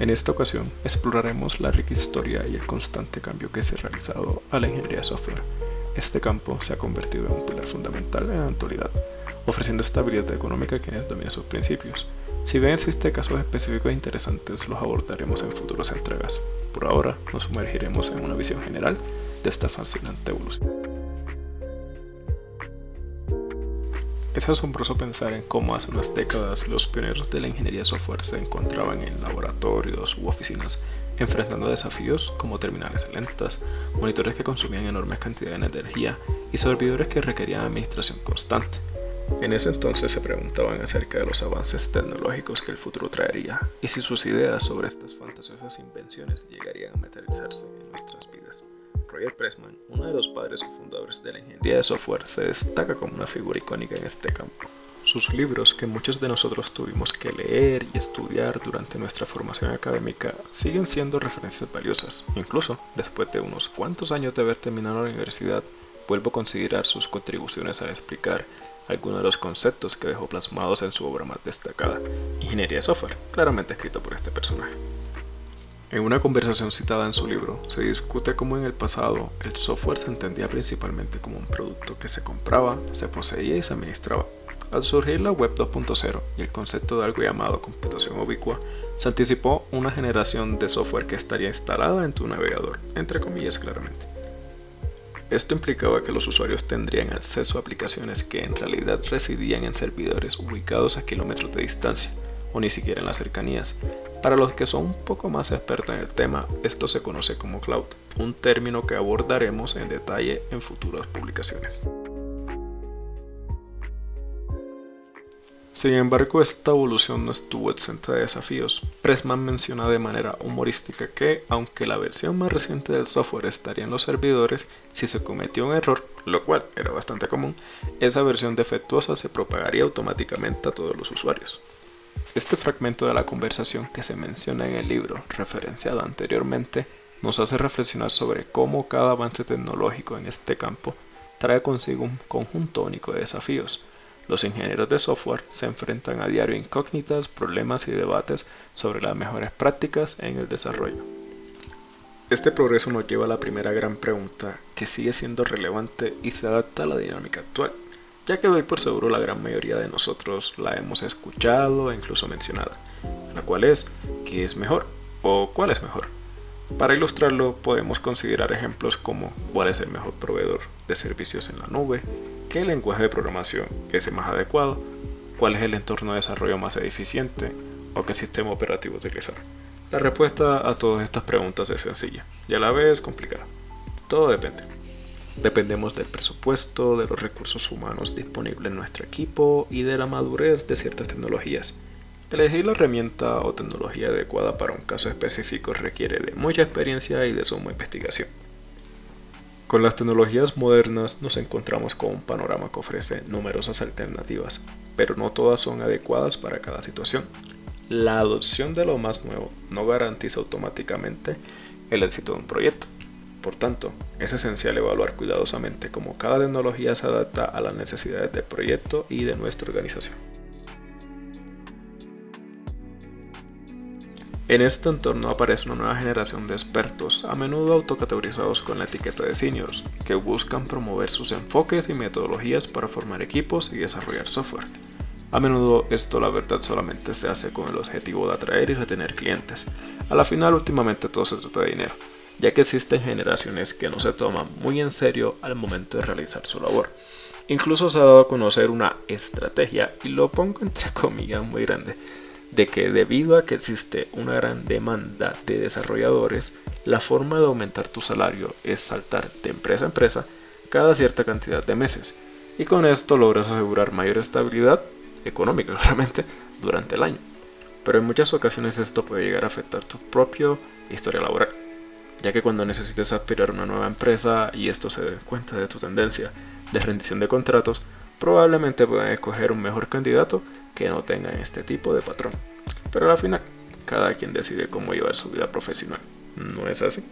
En esta ocasión exploraremos la rica historia y el constante cambio que se ha realizado a la ingeniería software. Este campo se ha convertido en un pilar fundamental en la actualidad, ofreciendo estabilidad económica a quienes dominan sus principios. Si bien existen casos específicos interesantes, los abordaremos en futuras entregas. Por ahora, nos sumergiremos en una visión general de esta fascinante evolución. Es asombroso pensar en cómo hace unas décadas los pioneros de la ingeniería software se encontraban en laboratorios u oficinas enfrentando desafíos como terminales lentas, monitores que consumían enormes cantidades de energía y servidores que requerían administración constante. En ese entonces se preguntaban acerca de los avances tecnológicos que el futuro traería y si sus ideas sobre estas fantasiosas invenciones llegarían a materializarse en nuestras vidas. Roger Pressman, uno de los padres y fundadores de la ingeniería de software, se destaca como una figura icónica en este campo. Sus libros, que muchos de nosotros tuvimos que leer y estudiar durante nuestra formación académica, siguen siendo referencias valiosas. Incluso, después de unos cuantos años de haber terminado la universidad, vuelvo a considerar sus contribuciones al explicar algunos de los conceptos que dejó plasmados en su obra más destacada, Ingeniería de Software, claramente escrito por este personaje. En una conversación citada en su libro, se discute cómo en el pasado el software se entendía principalmente como un producto que se compraba, se poseía y se administraba. Al surgir la web 2.0 y el concepto de algo llamado computación ubicua, se anticipó una generación de software que estaría instalada en tu navegador, entre comillas claramente. Esto implicaba que los usuarios tendrían acceso a aplicaciones que en realidad residían en servidores ubicados a kilómetros de distancia, o ni siquiera en las cercanías, para los que son un poco más expertos en el tema, esto se conoce como cloud, un término que abordaremos en detalle en futuras publicaciones. Sin embargo, esta evolución no estuvo exenta de desafíos. Pressman menciona de manera humorística que, aunque la versión más reciente del software estaría en los servidores, si se cometió un error, lo cual era bastante común, esa versión defectuosa se propagaría automáticamente a todos los usuarios. Este fragmento de la conversación que se menciona en el libro referenciado anteriormente nos hace reflexionar sobre cómo cada avance tecnológico en este campo trae consigo un conjunto único de desafíos. Los ingenieros de software se enfrentan a diario incógnitas, problemas y debates sobre las mejores prácticas en el desarrollo. Este progreso nos lleva a la primera gran pregunta que sigue siendo relevante y se adapta a la dinámica actual ya que doy por seguro la gran mayoría de nosotros la hemos escuchado e incluso mencionada, la cual es ¿qué es mejor? o ¿cuál es mejor? Para ilustrarlo podemos considerar ejemplos como cuál es el mejor proveedor de servicios en la nube, qué lenguaje de programación es el más adecuado, cuál es el entorno de desarrollo más eficiente o qué sistema operativo utilizar. La respuesta a todas estas preguntas es sencilla y a la vez complicada. Todo depende. Dependemos del presupuesto, de los recursos humanos disponibles en nuestro equipo y de la madurez de ciertas tecnologías. Elegir la herramienta o tecnología adecuada para un caso específico requiere de mucha experiencia y de suma investigación. Con las tecnologías modernas nos encontramos con un panorama que ofrece numerosas alternativas, pero no todas son adecuadas para cada situación. La adopción de lo más nuevo no garantiza automáticamente el éxito de un proyecto. Por tanto, es esencial evaluar cuidadosamente cómo cada tecnología se adapta a las necesidades del proyecto y de nuestra organización. En este entorno aparece una nueva generación de expertos, a menudo autocategorizados con la etiqueta de seniors, que buscan promover sus enfoques y metodologías para formar equipos y desarrollar software. A menudo esto la verdad solamente se hace con el objetivo de atraer y retener clientes. A la final últimamente todo se trata de dinero ya que existen generaciones que no se toman muy en serio al momento de realizar su labor. Incluso se ha dado a conocer una estrategia, y lo pongo entre comillas muy grande, de que debido a que existe una gran demanda de desarrolladores, la forma de aumentar tu salario es saltar de empresa a empresa cada cierta cantidad de meses, y con esto logras asegurar mayor estabilidad económica claramente durante el año. Pero en muchas ocasiones esto puede llegar a afectar tu propia historia laboral ya que cuando necesites aspirar a una nueva empresa y esto se dé cuenta de tu tendencia de rendición de contratos, probablemente puedan escoger un mejor candidato que no tenga este tipo de patrón. Pero al final, cada quien decide cómo llevar su vida profesional. ¿No es así?